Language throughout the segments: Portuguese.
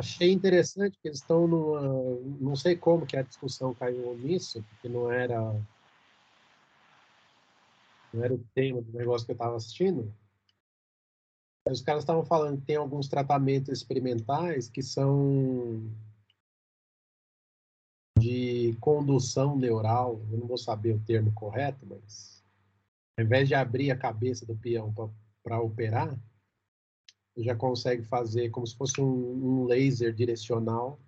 achei interessante que eles estão numa. Não sei como que a discussão caiu nisso, porque não era. Não era o tema do negócio que eu estava assistindo. Os caras estavam falando que tem alguns tratamentos experimentais que são de condução neural. Eu não vou saber o termo correto, mas ao invés de abrir a cabeça do peão para operar, já consegue fazer como se fosse um, um laser direcional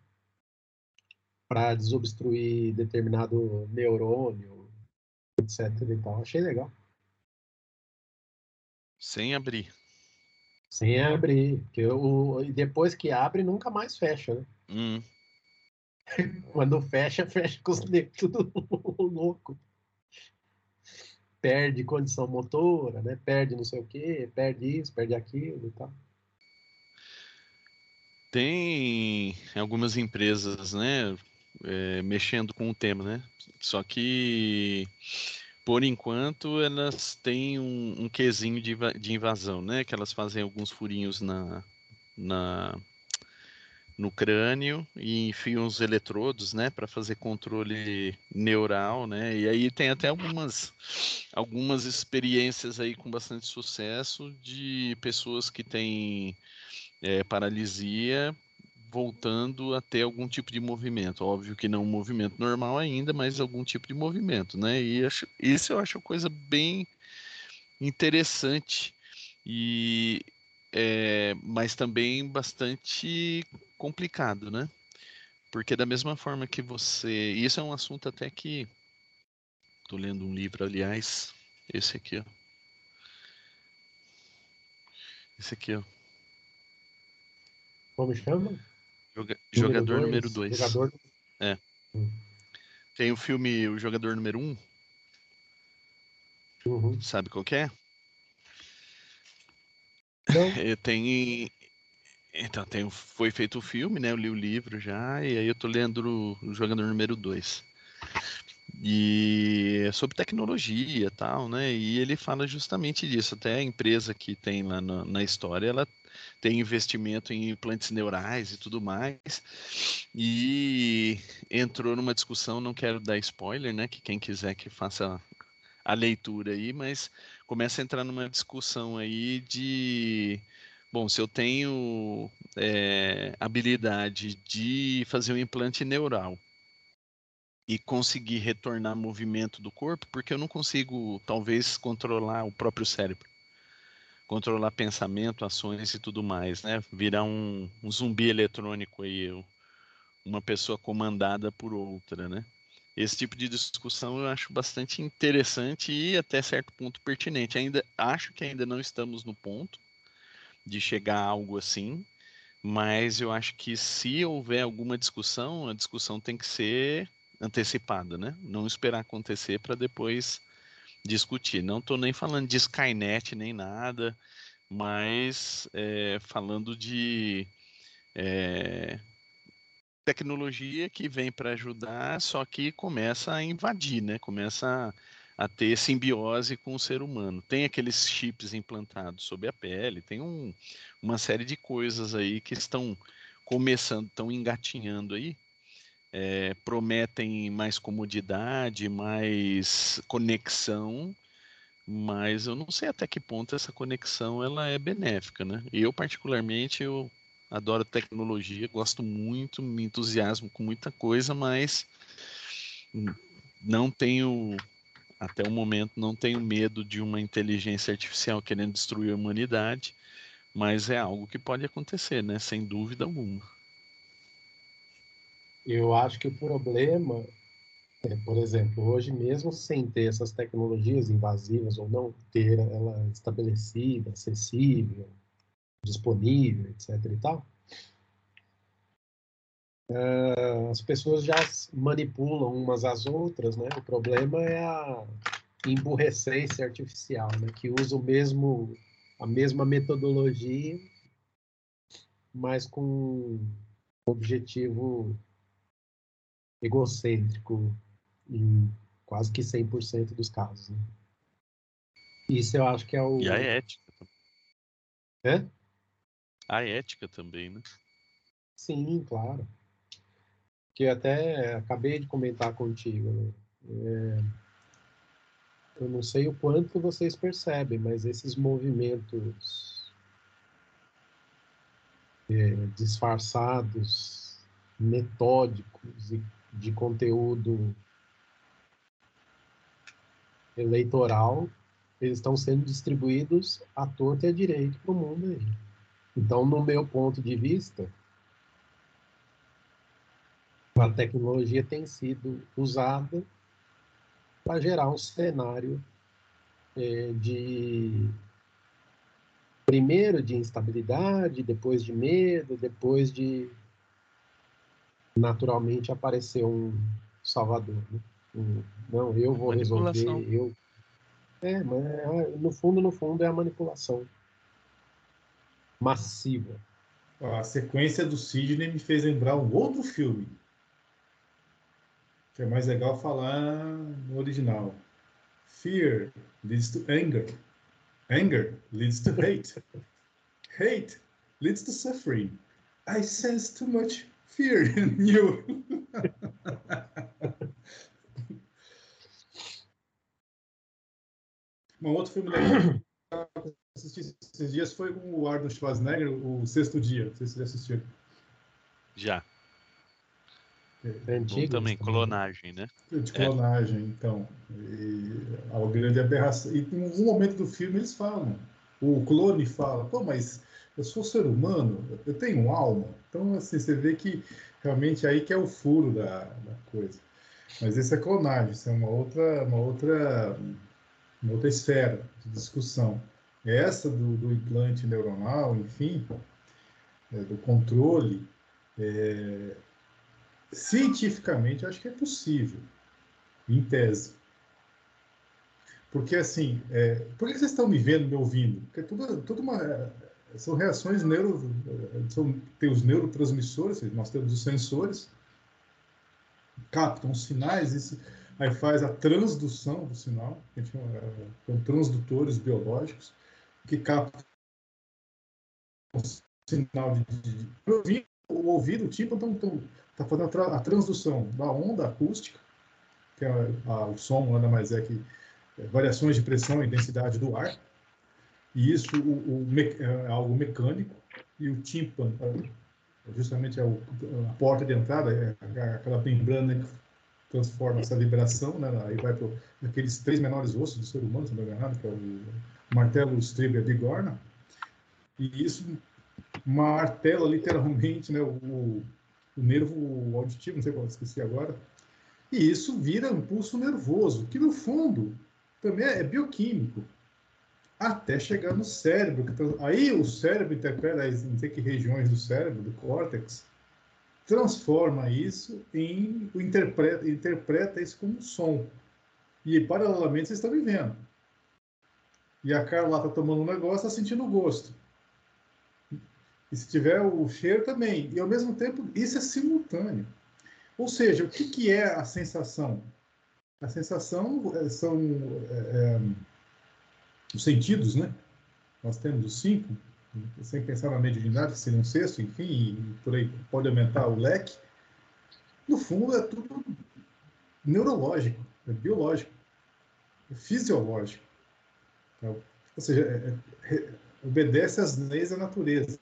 para desobstruir determinado neurônio, etc. E tal. Achei legal. Sem abrir. Sem abrir. Que eu, depois que abre, nunca mais fecha, né? Hum. Quando fecha, fecha com os dedos tudo louco. Perde condição motora, né? Perde não sei o que, perde isso, perde aquilo e tal. Tem algumas empresas, né, é, mexendo com o tema, né? Só que, por enquanto, elas têm um, um quesinho de, de invasão, né? Que elas fazem alguns furinhos na, na no crânio e enfiam os eletrodos, né, para fazer controle neural, né? E aí tem até algumas algumas experiências aí com bastante sucesso de pessoas que têm é, paralisia voltando a ter algum tipo de movimento. Óbvio que não um movimento normal ainda, mas algum tipo de movimento, né? E acho, isso eu acho coisa bem interessante e é, mas também bastante complicado, né? Porque da mesma forma que você, isso é um assunto até que estou lendo um livro, aliás, esse aqui, ó. Esse aqui, ó. Como chama? Joga jogador número 2. Jogador... É. Hum. Tem o filme O Jogador Número 1. Um. Uhum. Sabe qual é? Não. Tem. Então, tem, foi feito o filme, né? Eu li o livro já, e aí eu tô lendo o, o Jogador Número 2. E é sobre tecnologia e tal, né? E ele fala justamente disso. Até a empresa que tem lá na, na história, ela tem investimento em implantes neurais e tudo mais. E entrou numa discussão, não quero dar spoiler, né? Que quem quiser que faça a leitura aí, mas começa a entrar numa discussão aí de Bom, se eu tenho é, habilidade de fazer um implante neural e conseguir retornar movimento do corpo, porque eu não consigo, talvez, controlar o próprio cérebro controlar pensamento, ações e tudo mais, né? Virar um, um zumbi eletrônico aí, uma pessoa comandada por outra, né? Esse tipo de discussão eu acho bastante interessante e até certo ponto pertinente. Ainda acho que ainda não estamos no ponto de chegar a algo assim, mas eu acho que se houver alguma discussão, a discussão tem que ser antecipada, né? Não esperar acontecer para depois discutir. Não estou nem falando de Skynet nem nada, mas é, falando de é, tecnologia que vem para ajudar, só que começa a invadir, né? Começa a, a, ter simbiose com o ser humano. Tem aqueles chips implantados sob a pele, tem um, uma série de coisas aí que estão começando, estão engatinhando aí é, prometem mais comodidade, mais conexão, mas eu não sei até que ponto essa conexão ela é benéfica, né? Eu particularmente eu adoro tecnologia, gosto muito, me entusiasmo com muita coisa, mas não tenho até o momento não tenho medo de uma inteligência artificial querendo destruir a humanidade, mas é algo que pode acontecer, né? Sem dúvida alguma. Eu acho que o problema é, por exemplo, hoje mesmo sem ter essas tecnologias invasivas ou não ter ela estabelecida, acessível, disponível, etc. e tal, uh, as pessoas já manipulam umas às outras, né? O problema é a emburrecência artificial, né? Que usa o mesmo a mesma metodologia, mas com objetivo egocêntrico em quase que 100% dos casos. Né? Isso eu acho que é o. E a ética. É? A ética também, né? Sim, claro. Que até acabei de comentar contigo. Né? É, eu não sei o quanto vocês percebem, mas esses movimentos é, disfarçados, metódicos e de conteúdo eleitoral, eles estão sendo distribuídos à torta e à direita para o mundo aí. Então, no meu ponto de vista, a tecnologia tem sido usada para gerar um cenário é, de primeiro de instabilidade, depois de medo, depois de naturalmente aparecer um salvador. Né? Um, não, eu vou resolver, eu. É, mas é, no fundo, no fundo é a manipulação massiva. A sequência do Sidney me fez lembrar um outro filme que é mais legal falar no original. Fear leads to anger. Anger leads to hate. hate leads to suffering. I sense too much fear in you. um outro filme legal que assisti esses dias foi com o Arnold Schwarzenegger, o Sexto Dia. Não sei se você já assistiu. Já. É antigo, também, clonagem, né? De clonagem, é. então. E a grande aberração. E em algum momento do filme eles falam. O clone fala, pô, mas eu sou ser humano, eu tenho alma. Então, assim, você vê que realmente aí que é o furo da, da coisa. Mas esse é clonagem, isso é uma outra, uma outra, uma outra esfera de discussão. Essa do, do implante neuronal, enfim, é, do controle, é, cientificamente, acho que é possível, em tese. Porque, assim, é, por que vocês estão me vendo, me ouvindo? Porque tudo, tudo uma, são reações neuro... São, tem os neurotransmissores, nós temos os sensores, captam os sinais, isso, aí faz a transdução do sinal, a gente chama, são transdutores biológicos, que captam o sinal de, de, o ouvido, o tímpano, então, está fazendo a, transdução da onda acústica, que é a, o som nada mais é que é, variações de pressão e densidade do ar, e isso o, o é algo mecânico, e o tímpano é, justamente é o, a porta de entrada, é, é aquela membrana que transforma essa vibração, né, aí vai para aqueles três menores ossos do ser humano, se não me engano, que é o martelo, estribo e a bigorna, e isso martela literalmente né, o, o nervo auditivo, não sei qual, esqueci agora, e isso vira um pulso nervoso, que no fundo também é bioquímico, até chegar no cérebro. Aí o cérebro interpreta, não sei que regiões do cérebro, do córtex, transforma isso em, interpreta, interpreta isso como som. E paralelamente vocês estão vivendo. E a Carla está tomando um negócio, está sentindo o gosto. E se tiver o cheiro também. E ao mesmo tempo, isso é simultâneo. Ou seja, o que, que é a sensação? A sensação é, são é, é, os sentidos, né? Nós temos os cinco, sem pensar na mediunidade, que seria um sexto, enfim, por aí pode aumentar o leque. No fundo, é tudo neurológico, é biológico, é fisiológico. Então, ou seja, é, é, obedece às leis da natureza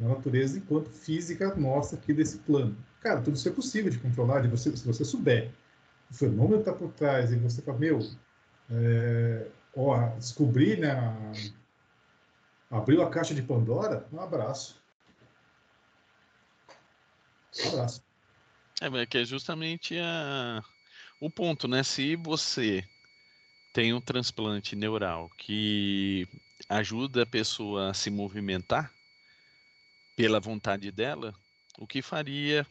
na natureza enquanto física nossa aqui desse plano. Cara, tudo isso é possível de controlar, de você, se você souber. O fenômeno está por trás e você fala, meu, é, ó, descobrir, né, abriu a caixa de Pandora, um abraço. Um abraço. É, que é justamente a, o ponto, né? Se você tem um transplante neural que ajuda a pessoa a se movimentar, pela vontade dela, o que faria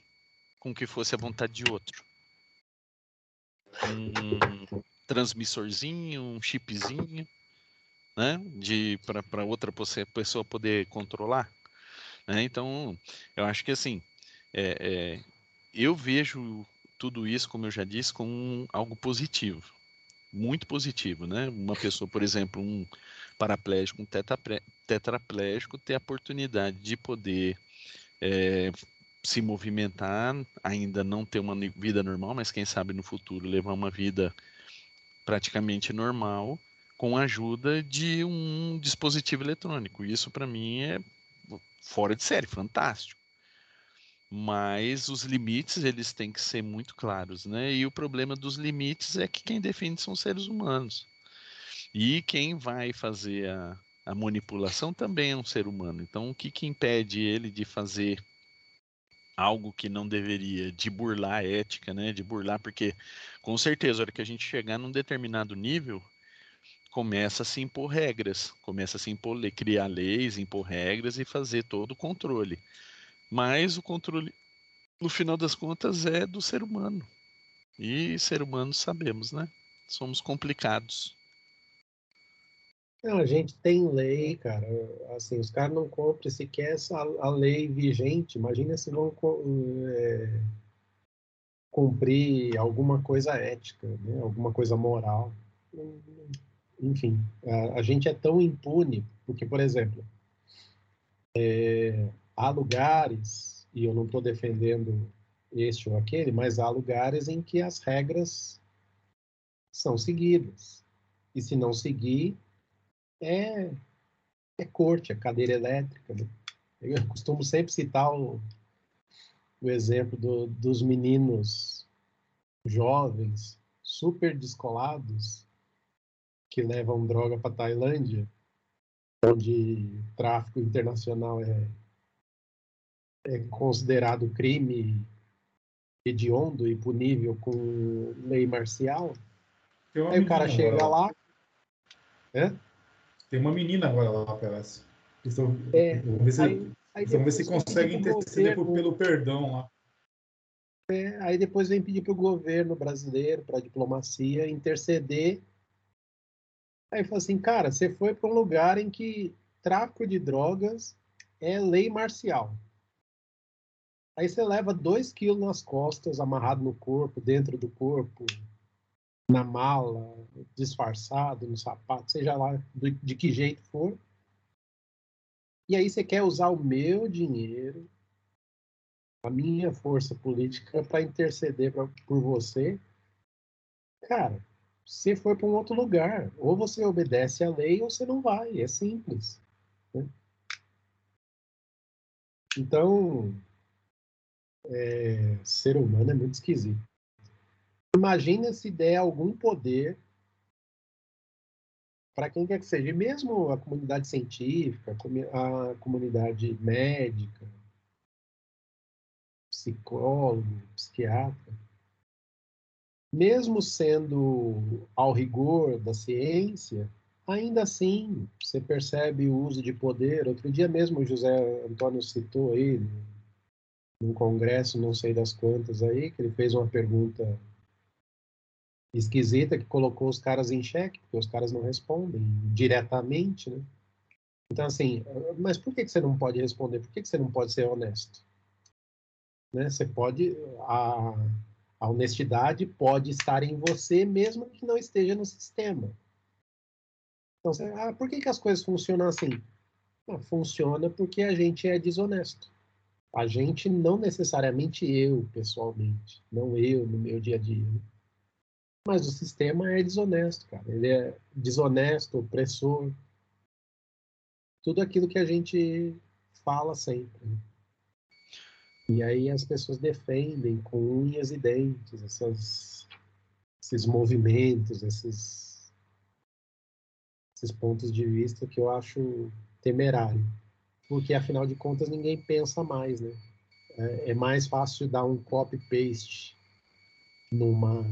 com que fosse a vontade de outro? Um transmissorzinho, um chipzinho, né? De para outra pessoa poder controlar. Né? Então, eu acho que assim, é, é, eu vejo tudo isso, como eu já disse, como algo positivo, muito positivo, né? Uma pessoa, por exemplo, um paraplégico, um tetraplégico, ter a oportunidade de poder é, se movimentar, ainda não ter uma vida normal, mas quem sabe no futuro levar uma vida praticamente normal com a ajuda de um dispositivo eletrônico. Isso para mim é fora de série, fantástico. Mas os limites eles têm que ser muito claros, né? E o problema dos limites é que quem defende são seres humanos. E quem vai fazer a, a manipulação também é um ser humano. Então, o que, que impede ele de fazer algo que não deveria, de burlar a ética, né? De burlar, porque com certeza, a hora que a gente chegar num determinado nível, começa a se impor regras, começa a se impor, criar leis, impor regras e fazer todo o controle. Mas o controle, no final das contas, é do ser humano. E ser humano sabemos, né? Somos complicados. Não, a gente tem lei, cara. Assim, os caras não cumprem sequer essa, a lei vigente. Imagina se vão é, cumprir alguma coisa ética, né? alguma coisa moral. Enfim, a, a gente é tão impune, porque, por exemplo, é, há lugares, e eu não estou defendendo este ou aquele, mas há lugares em que as regras são seguidas. E se não seguir, é, é corte, é cadeira elétrica. Né? Eu costumo sempre citar o, o exemplo do, dos meninos jovens, super descolados, que levam droga para Tailândia, onde tráfico internacional é, é considerado crime hediondo e punível com lei marcial. Aí o cara chega lá. É? Tem uma menina agora lá, parece. Estão, é, vamos ver se, aí, aí vamos ver se consegue interceder governo, pelo perdão lá. É, aí depois vem pedir para o governo brasileiro, para a diplomacia, interceder. Aí fala assim, cara, você foi para um lugar em que tráfico de drogas é lei marcial. Aí você leva dois quilos nas costas, amarrado no corpo, dentro do corpo, na mala, disfarçado, no sapato, seja lá de, de que jeito for. E aí você quer usar o meu dinheiro, a minha força política para interceder pra, por você. Cara, você foi para um outro lugar. Ou você obedece à lei ou você não vai. É simples. Né? Então, é, ser humano é muito esquisito. Imagina se der algum poder para quem quer que seja, mesmo a comunidade científica, a comunidade médica, psicólogo, psiquiatra, mesmo sendo ao rigor da ciência, ainda assim você percebe o uso de poder. Outro dia mesmo o José Antônio citou aí, num congresso, não sei das quantas aí, que ele fez uma pergunta esquisita que colocou os caras em xeque, porque os caras não respondem diretamente, né? Então, assim, mas por que, você não pode responder? Por que, você não pode ser honesto? Né? Você pode... A, a honestidade pode estar em você, mesmo que não esteja no sistema. Então, você, ah, por que, que as coisas funcionam assim? Ah, funciona porque a gente é desonesto. A gente, não necessariamente eu, pessoalmente, não eu no meu dia a dia. Né? Mas o sistema é desonesto, cara. Ele é desonesto, opressor. Tudo aquilo que a gente fala sempre. Né? E aí as pessoas defendem com unhas e dentes essas, esses movimentos, esses, esses pontos de vista que eu acho temerário. Porque, afinal de contas, ninguém pensa mais, né? É, é mais fácil dar um copy-paste numa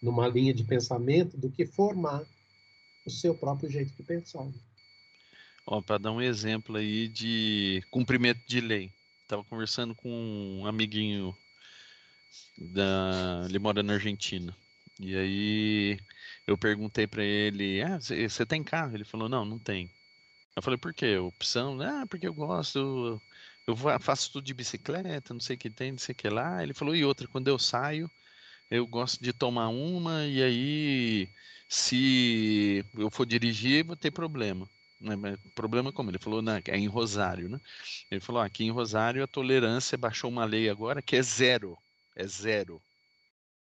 numa linha de pensamento do que formar o seu próprio jeito de pensar. Ó, para dar um exemplo aí de cumprimento de lei. Estava conversando com um amiguinho da, ele mora na Argentina. E aí eu perguntei para ele, ah, você tem carro? Ele falou, não, não tem. Eu falei, por quê? Opção? Ah, porque eu gosto, eu faço tudo de bicicleta, não sei o que tem, não sei o que lá. Ele falou, e outra, quando eu saio, eu gosto de tomar uma e aí se eu for dirigir, vou ter problema. Né? Problema como? Ele falou né, é em Rosário, né? Ele falou: aqui em Rosário a tolerância baixou uma lei agora que é zero. É zero.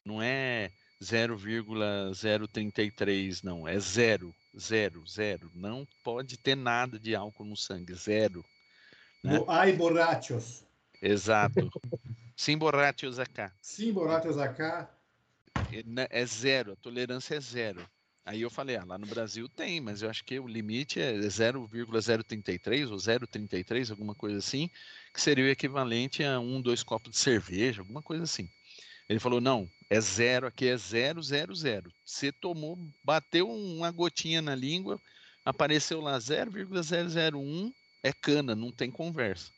Não é 0,033, não. É zero. Zero, zero. Não pode ter nada de álcool no sangue. Zero. Né? No ai borrachos. Exato. Sim borrachos acá. Sim borrachos acá. É, né, é zero. A tolerância é zero. Aí eu falei, ah, lá no Brasil tem, mas eu acho que o limite é 0,033 ou 0,33, alguma coisa assim, que seria o equivalente a um, dois copos de cerveja, alguma coisa assim. Ele falou, não, é zero, aqui é zero, zero, zero. Você tomou, bateu uma gotinha na língua, apareceu lá 0,001, é cana, não tem conversa.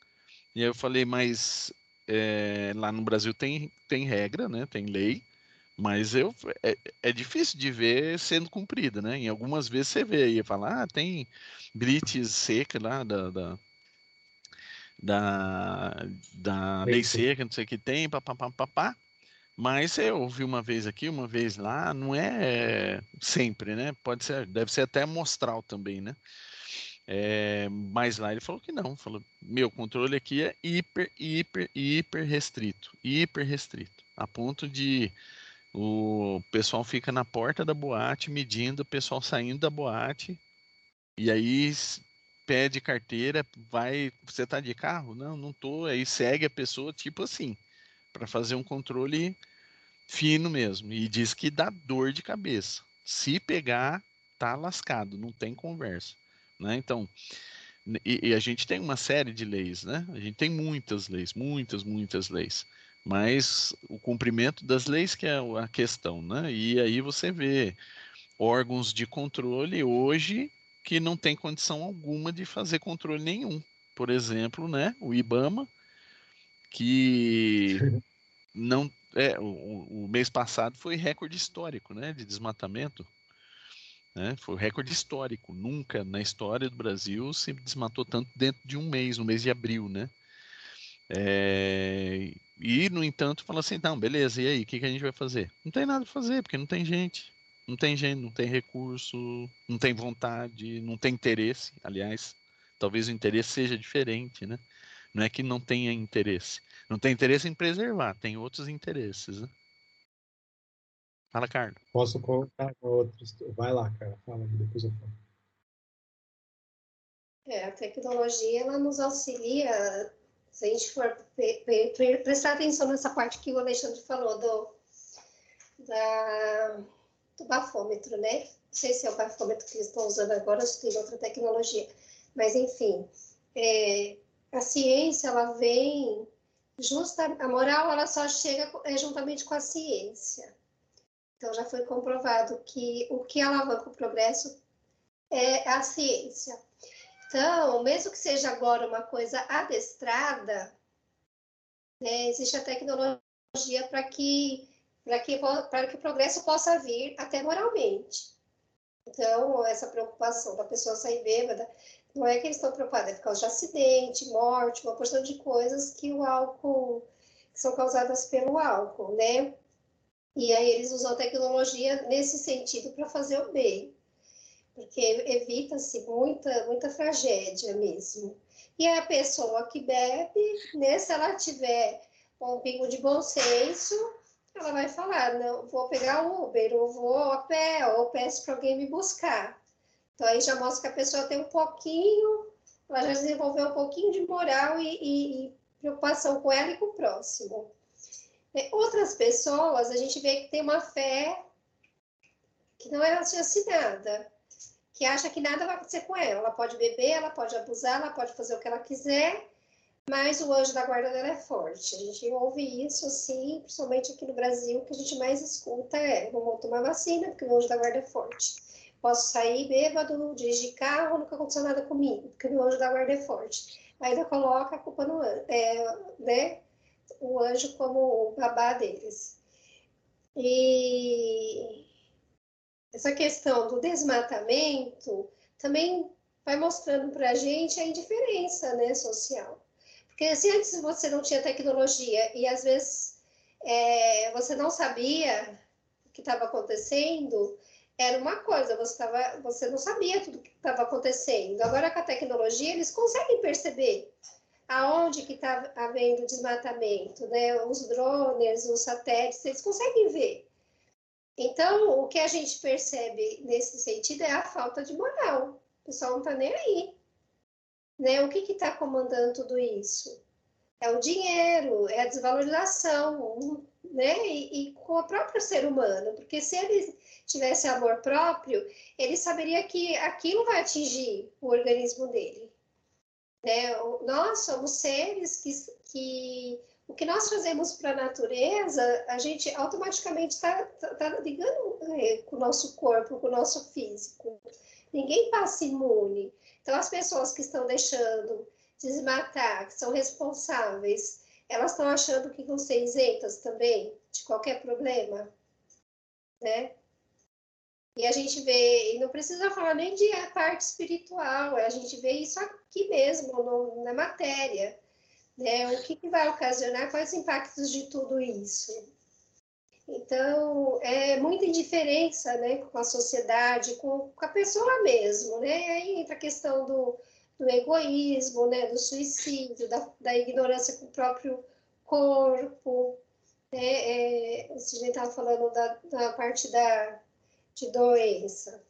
E aí eu falei, mas é, lá no Brasil tem, tem regra, né? Tem lei. Mas eu, é, é, difícil de ver sendo cumprida, né? Em algumas vezes você vê aí, fala, ah, tem blitz seca lá da, da, da, da lei seca, não sei o que tem, papapá, papá. Mas eu ouvi uma vez aqui, uma vez lá, não é sempre, né? Pode ser, deve ser até mostral também, né? É, mas lá ele falou que não, falou, meu controle aqui é hiper, hiper, hiper restrito, hiper restrito, a ponto de o pessoal fica na porta da boate medindo o pessoal saindo da boate. E aí pede carteira, vai, você tá de carro? Não, não tô. Aí segue a pessoa tipo assim, para fazer um controle fino mesmo. E diz que dá dor de cabeça. Se pegar, tá lascado, não tem conversa, né? Então, e, e, a gente tem uma série de leis, né? A gente tem muitas leis, muitas, muitas leis mas o cumprimento das leis que é a questão, né? E aí você vê órgãos de controle hoje que não tem condição alguma de fazer controle nenhum. Por exemplo, né, o IBAMA, que não é o, o mês passado foi recorde histórico, né, de desmatamento. Né? Foi recorde histórico. Nunca na história do Brasil se desmatou tanto dentro de um mês, no mês de abril, né? É, e, no entanto, fala assim: não, beleza, e aí, o que, que a gente vai fazer? Não tem nada para fazer, porque não tem gente. Não tem gente, não tem recurso, não tem vontade, não tem interesse. Aliás, talvez o interesse seja diferente, né? Não é que não tenha interesse. Não tem interesse em preservar, tem outros interesses, né? Fala, Carlos. Posso contar outros. Vai lá, cara. Fala, depois eu falo. É, a tecnologia ela nos auxilia se a gente for prestar atenção nessa parte que o Alexandre falou do, da, do bafômetro, né? Não sei se é o bafômetro que eles estão usando agora, se tem outra tecnologia. Mas, enfim, é, a ciência, ela vem justa, a moral, ela só chega é, juntamente com a ciência. Então, já foi comprovado que o que alavanca o progresso é a ciência. Então, mesmo que seja agora uma coisa adestrada, né, existe a tecnologia para que, que, que o progresso possa vir até moralmente. Então, essa preocupação da pessoa sair bêbada, não é que eles estão preocupados, é por causa de acidente, morte, uma porção de coisas que o álcool, que são causadas pelo álcool, né? E aí eles usam a tecnologia nesse sentido para fazer o bem porque evita-se muita, muita tragédia mesmo. E a pessoa que bebe, né, se ela tiver um pingo de bom senso, ela vai falar, não, vou pegar o Uber, ou vou a pé, ou peço para alguém me buscar. Então, aí já mostra que a pessoa tem um pouquinho, ela já desenvolveu um pouquinho de moral e, e, e preocupação com ela e com o próximo. É, outras pessoas, a gente vê que tem uma fé que não é raciocinada que acha que nada vai acontecer com ela. Ela pode beber, ela pode abusar, ela pode fazer o que ela quiser, mas o anjo da guarda dela é forte. A gente ouve isso, assim, principalmente aqui no Brasil, o que a gente mais escuta é: vou tomar vacina porque o anjo da guarda é forte. Posso sair bêbado, dirigir carro, nunca aconteceu nada comigo, porque o anjo da guarda é forte. Ainda coloca a culpa no anjo, é, né? O anjo como o babá deles. E essa questão do desmatamento também vai mostrando para a gente a indiferença né, social. Porque se antes você não tinha tecnologia e às vezes é, você não sabia o que estava acontecendo, era uma coisa, você, tava, você não sabia tudo que estava acontecendo. Agora, com a tecnologia, eles conseguem perceber aonde que está havendo desmatamento, né? Os drones, os satélites, eles conseguem ver. Então, o que a gente percebe nesse sentido é a falta de moral. O pessoal não está nem aí. Né? O que está comandando tudo isso? É o dinheiro, é a desvalorização, né? E, e, com o próprio ser humano, porque se ele tivesse amor próprio, ele saberia que aquilo vai atingir o organismo dele. Né? Nós somos seres que, que o que nós fazemos para a natureza, a gente automaticamente está tá, tá ligando é, com o nosso corpo, com o nosso físico. Ninguém passa imune. Então, as pessoas que estão deixando desmatar, que são responsáveis, elas estão achando que vão ser isentas também de qualquer problema, né? E a gente vê, e não precisa falar nem de parte espiritual, a gente vê isso aqui mesmo, no, na matéria, né? O que, que vai ocasionar, quais os impactos de tudo isso? Então, é muita indiferença né, com a sociedade, com, com a pessoa mesmo, né? Aí entra a questão do, do egoísmo, né, do suicídio, da, da ignorância com o próprio corpo. Né? É, gente estava falando da, da parte da, de doença.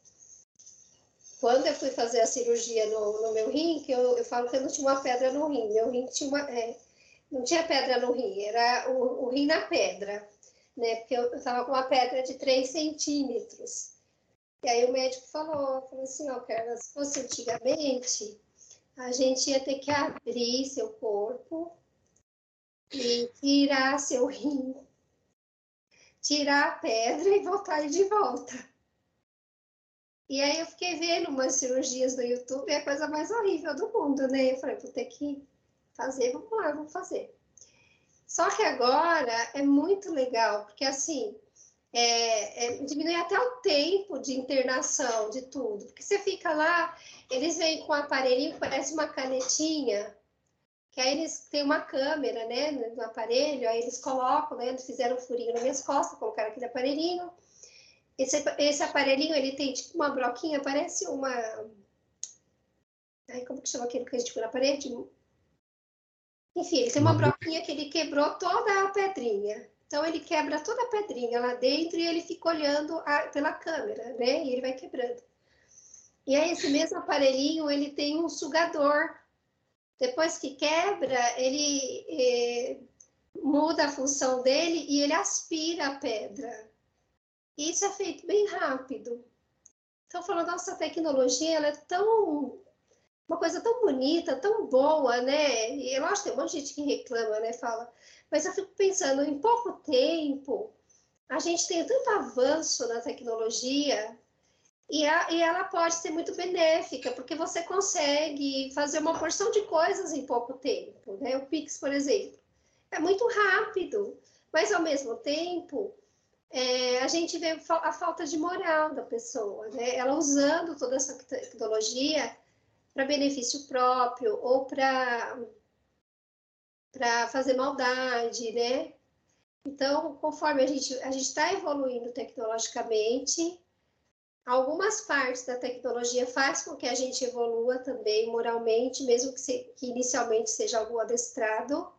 Quando eu fui fazer a cirurgia no, no meu rim, que eu, eu falo que eu não tinha uma pedra no rim, meu rim tinha uma, é, não tinha pedra no rim, era o, o rim na pedra né? Porque eu estava com uma pedra de 3 centímetros. E aí o médico falou, falou assim, ó, Carla, se fosse antigamente, a gente ia ter que abrir seu corpo e tirar seu rim, tirar a pedra e voltar ele de volta. E aí eu fiquei vendo umas cirurgias no YouTube, é a coisa mais horrível do mundo, né? Eu falei, vou ter que fazer, vamos lá, vamos fazer. Só que agora é muito legal, porque assim, é, é, diminui até o tempo de internação de tudo, porque você fica lá, eles vêm com um aparelhinho que parece uma canetinha, que aí eles têm uma câmera, né, no aparelho, aí eles colocam, né, fizeram um furinho nas minhas costas, colocaram aquele aparelhinho, esse, esse aparelhinho, ele tem tipo uma broquinha, parece uma... Ai, como que chama aquele que a gente põe na parede? Enfim, ele tem uma broquinha que ele quebrou toda a pedrinha. Então, ele quebra toda a pedrinha lá dentro e ele fica olhando a, pela câmera, né? E ele vai quebrando. E aí, esse mesmo aparelhinho, ele tem um sugador. Depois que quebra, ele é, muda a função dele e ele aspira a pedra. E isso é feito bem rápido. Então, falando, nossa tecnologia, ela é tão uma coisa tão bonita, tão boa, né? E eu acho que tem um monte de gente que reclama, né? Fala, mas eu fico pensando, em pouco tempo, a gente tem tanto avanço na tecnologia e, a, e ela pode ser muito benéfica, porque você consegue fazer uma porção de coisas em pouco tempo, né? O Pix, por exemplo, é muito rápido, mas ao mesmo tempo é, a gente vê a falta de moral da pessoa, né? Ela usando toda essa tecnologia para benefício próprio ou para para fazer maldade, né? Então, conforme a gente a gente está evoluindo tecnologicamente, algumas partes da tecnologia faz com que a gente evolua também moralmente, mesmo que, se, que inicialmente seja algo adestrado,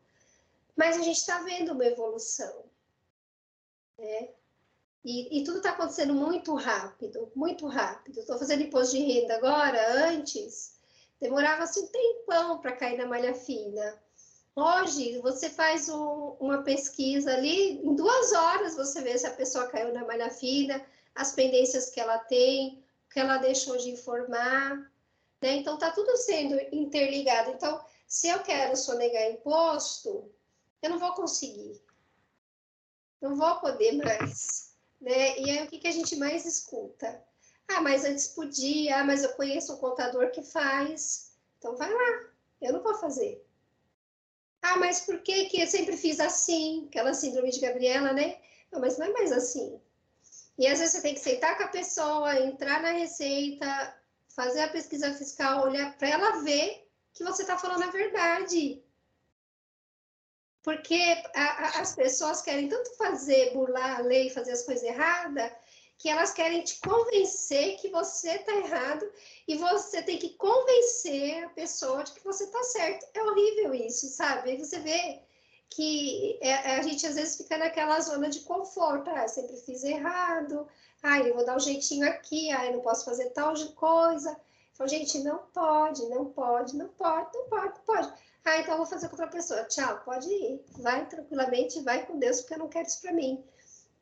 mas a gente está vendo uma evolução, né? E, e tudo está acontecendo muito rápido, muito rápido. Estou fazendo imposto de renda agora, antes demorava-se um tempão para cair na malha fina. Hoje, você faz um, uma pesquisa ali, em duas horas você vê se a pessoa caiu na malha fina, as pendências que ela tem, o que ela deixou de informar. Né? Então, está tudo sendo interligado. Então, se eu quero sonegar imposto, eu não vou conseguir. Não vou poder mais. Né? E aí, o que, que a gente mais escuta? Ah, mas antes podia, ah, mas eu conheço um contador que faz. Então vai lá, eu não vou fazer. Ah, mas por que, que eu sempre fiz assim? Aquela síndrome de Gabriela, né? Não, mas não é mais assim. E às vezes você tem que sentar com a pessoa, entrar na receita, fazer a pesquisa fiscal, olhar para ela ver que você está falando a verdade. Porque a, a, as pessoas querem tanto fazer, burlar a lei, fazer as coisas erradas, que elas querem te convencer que você está errado e você tem que convencer a pessoa de que você está certo. É horrível isso, sabe? Aí você vê que é, a gente às vezes fica naquela zona de conforto. Ah, sempre fiz errado. Ah, eu vou dar um jeitinho aqui. Ah, eu não posso fazer tal coisa. Então, gente, não pode, não pode, não pode, não pode, não pode. Ah, então vou fazer com outra pessoa. Tchau, pode ir. Vai tranquilamente, vai com Deus, porque eu não quero isso para mim.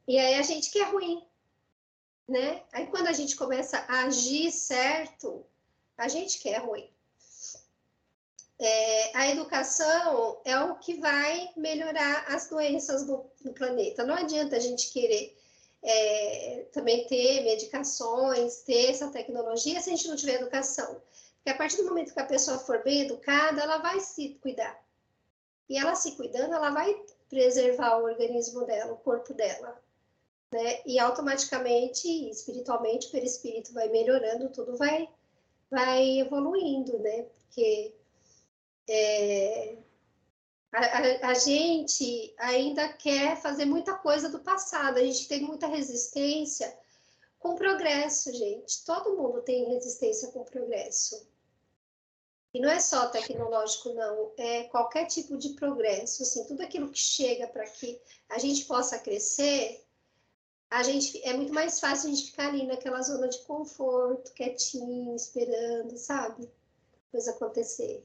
E aí a gente que é ruim, né? Aí quando a gente começa a agir certo, a gente quer ruim. É, a educação é o que vai melhorar as doenças do, do planeta. Não adianta a gente querer é, também ter medicações, ter essa tecnologia se a gente não tiver educação. Porque a partir do momento que a pessoa for bem educada, ela vai se cuidar. E ela se cuidando, ela vai preservar o organismo dela, o corpo dela né? E automaticamente, espiritualmente, o perispírito vai melhorando, tudo vai, vai evoluindo, né? Porque é, a, a, a, gente ainda quer fazer muita coisa do passado, a gente tem muita resistência com progresso, gente. Todo mundo tem resistência com progresso. E não é só tecnológico, não, é qualquer tipo de progresso, assim, tudo aquilo que chega para que a gente possa crescer, a gente é muito mais fácil a gente ficar ali naquela zona de conforto, quietinho, esperando, sabe? Coisa acontecer.